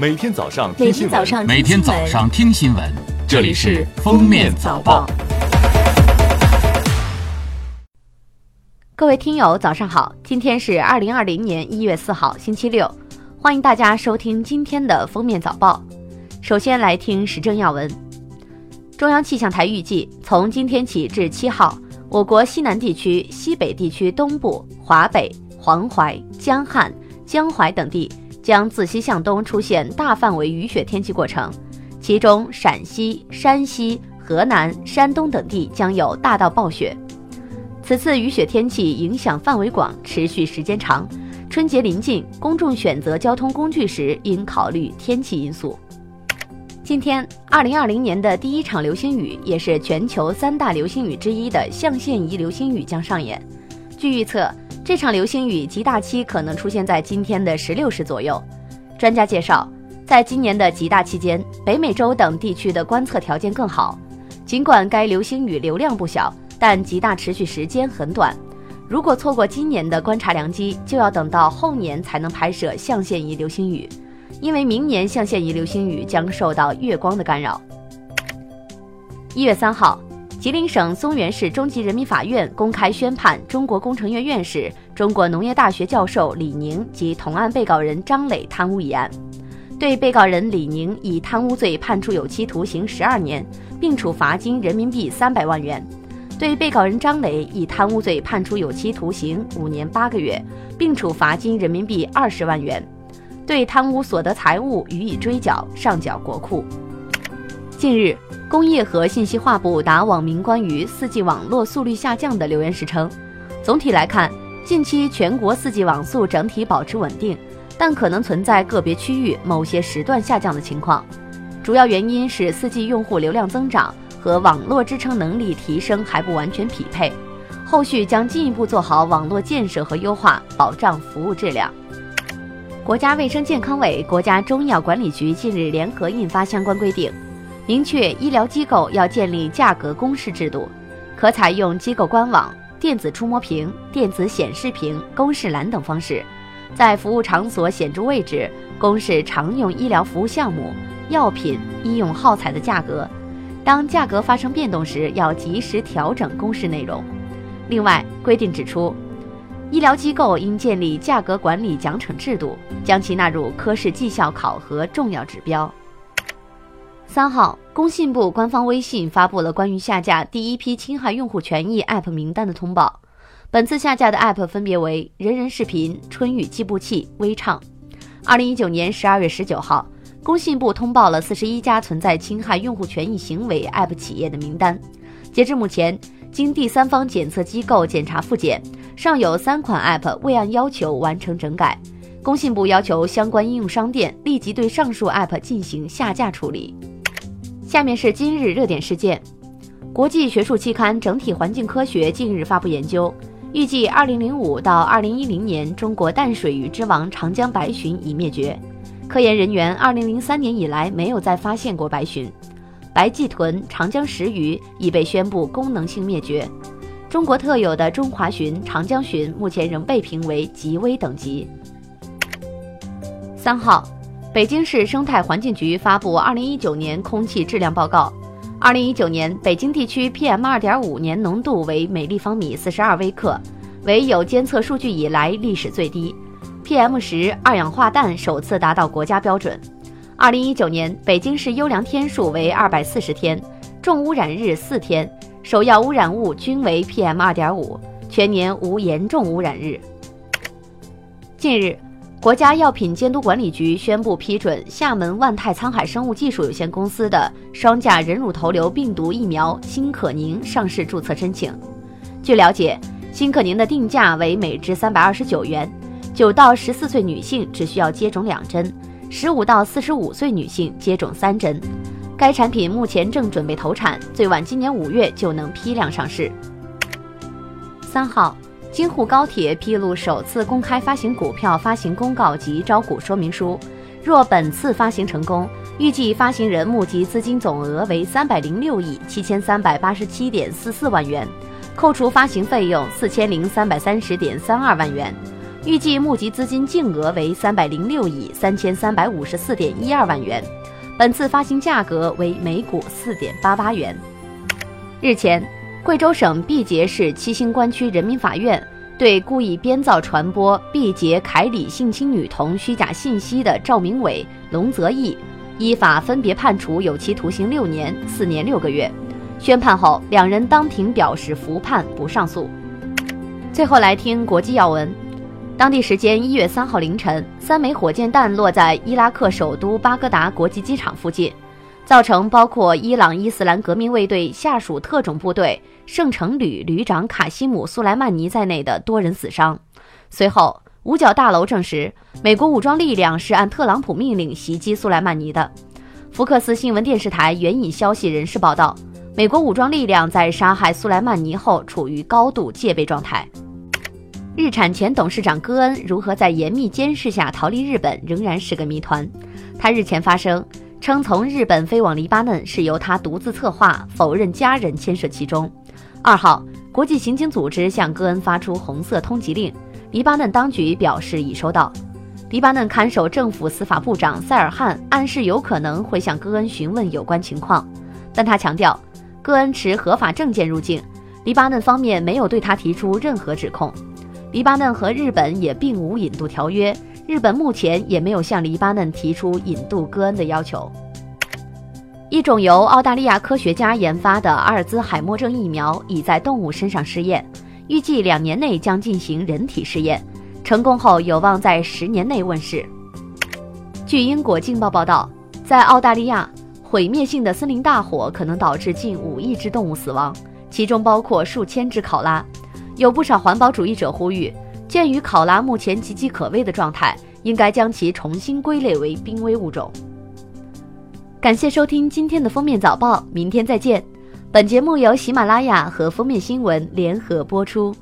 每天早上听新闻，每天早上听新闻，这里是《封面早报》。各位听友，早上好！今天是二零二零年一月四号，星期六，欢迎大家收听今天的封面早报。首先来听时政要闻。中央气象台预计，从今天起至七号，我国西南地区、西北地区东部、华北、黄淮、江汉、江淮等地将自西向东出现大范围雨雪天气过程，其中陕西、山西、河南、山东等地将有大到暴雪。此次雨雪天气影响范围广，持续时间长。春节临近，公众选择交通工具时应考虑天气因素。今天，二零二零年的第一场流星雨，也是全球三大流星雨之一的象限仪流星雨将上演。据预测，这场流星雨极大期可能出现在今天的十六时左右。专家介绍，在今年的极大期间，北美洲等地区的观测条件更好。尽管该流星雨流量不小，但极大持续时间很短。如果错过今年的观察良机，就要等到后年才能拍摄象限仪流星雨，因为明年象限仪流星雨将受到月光的干扰。一月三号，吉林省松原市中级人民法院公开宣判中国工程院院士、中国农业大学教授李宁及同案被告人张磊贪污一案，对被告人李宁以贪污罪判处有期徒刑十二年，并处罚金人民币三百万元；对被告人张磊以贪污罪判处有期徒刑五年八个月，并处罚金人民币二十万元；对贪污所得财物予以追缴，上缴国库。近日，工业和信息化部答网民关于 4G 网络速率下降的留言时称，总体来看，近期全国 4G 网速整体保持稳定，但可能存在个别区域某些时段下降的情况。主要原因是 4G 用户流量增长和网络支撑能力提升还不完全匹配，后续将进一步做好网络建设和优化，保障服务质量。国家卫生健康委、国家中医药管理局近日联合印发相关规定。明确医疗机构要建立价格公示制度，可采用机构官网、电子触摸屏、电子显示屏、公示栏等方式，在服务场所显著位置公示常用医疗服务项目、药品、医用耗材的价格。当价格发生变动时，要及时调整公示内容。另外，规定指出，医疗机构应建立价格管理奖惩制度，将其纳入科室绩效考核重要指标。三号，工信部官方微信发布了关于下架第一批侵害用户权益 App 名单的通报。本次下架的 App 分别为人人视频、春雨计步器、微畅。二零一九年十二月十九号，工信部通报了四十一家存在侵害用户权益行为 App 企业的名单。截至目前，经第三方检测机构检查复检，尚有三款 App 未按要求完成整改。工信部要求相关应用商店立即对上述 App 进行下架处理。下面是今日热点事件。国际学术期刊《整体环境科学》近日发布研究，预计2005到2010年，中国淡水鱼之王长江白鲟已灭绝。科研人员2003年以来没有再发现过白鲟。白鳍豚、长江石鱼已被宣布功能性灭绝。中国特有的中华鲟、长江鲟目前仍被评为极危等级。三号。北京市生态环境局发布二零一九年空气质量报告。二零一九年，北京地区 PM 二点五年浓度为每立方米四十二微克，为有监测数据以来历史最低。PM 十二氧化氮首次达到国家标准。二零一九年，北京市优良天数为二百四十天，重污染日四天，首要污染物均为 PM 二点五，全年无严重污染日。近日。国家药品监督管理局宣布批准厦门万泰沧海生物技术有限公司的双价人乳头瘤病毒疫苗新可宁上市注册申请。据了解，新可宁的定价为每支三百二十九元，九到十四岁女性只需要接种两针，十五到四十五岁女性接种三针。该产品目前正准备投产，最晚今年五月就能批量上市。三号。京沪高铁披露首次公开发行股票发行公告及招股说明书，若本次发行成功，预计发行人募集资金总额为三百零六亿七千三百八十七点四四万元，扣除发行费用四千零三百三十点三二万元，预计募集资金净额为三百零六亿三千三百五十四点一二万元，本次发行价格为每股四点八八元。日前，贵州省毕节市七星关区人民法院对故意编造传播毕节凯里性侵女童虚假信息的赵明伟、龙泽义，依法分别判处有期徒刑六年、四年六个月。宣判后，两人当庭表示服判，不上诉。最后来听国际要闻。当地时间一月三号凌晨，三枚火箭弹落在伊拉克首都巴格达国际机场附近，造成包括伊朗伊斯兰革命卫队下属特种部队圣城旅旅长卡西姆·苏莱曼尼在内的多人死伤。随后，五角大楼证实，美国武装力量是按特朗普命令袭击苏莱曼尼的。福克斯新闻电视台援引消息人士报道，美国武装力量在杀害苏莱曼尼后处于高度戒备状态。日产前董事长戈恩如何在严密监视下逃离日本，仍然是个谜团。他日前发声称，从日本飞往黎巴嫩是由他独自策划，否认家人牵涉其中。二号，国际刑警组织向戈恩发出红色通缉令，黎巴嫩当局表示已收到。黎巴嫩看守政府司法部长塞尔汉暗示有可能会向戈恩询问有关情况，但他强调，戈恩持合法证件入境，黎巴嫩方面没有对他提出任何指控。黎巴嫩和日本也并无引渡条约，日本目前也没有向黎巴嫩提出引渡戈恩的要求。一种由澳大利亚科学家研发的阿尔兹海默症疫苗已在动物身上试验，预计两年内将进行人体试验，成功后有望在十年内问世。据英国《镜报》报道，在澳大利亚，毁灭性的森林大火可能导致近五亿只动物死亡，其中包括数千只考拉。有不少环保主义者呼吁，鉴于考拉目前岌岌可危的状态，应该将其重新归类为濒危物种。感谢收听今天的封面早报，明天再见。本节目由喜马拉雅和封面新闻联合播出。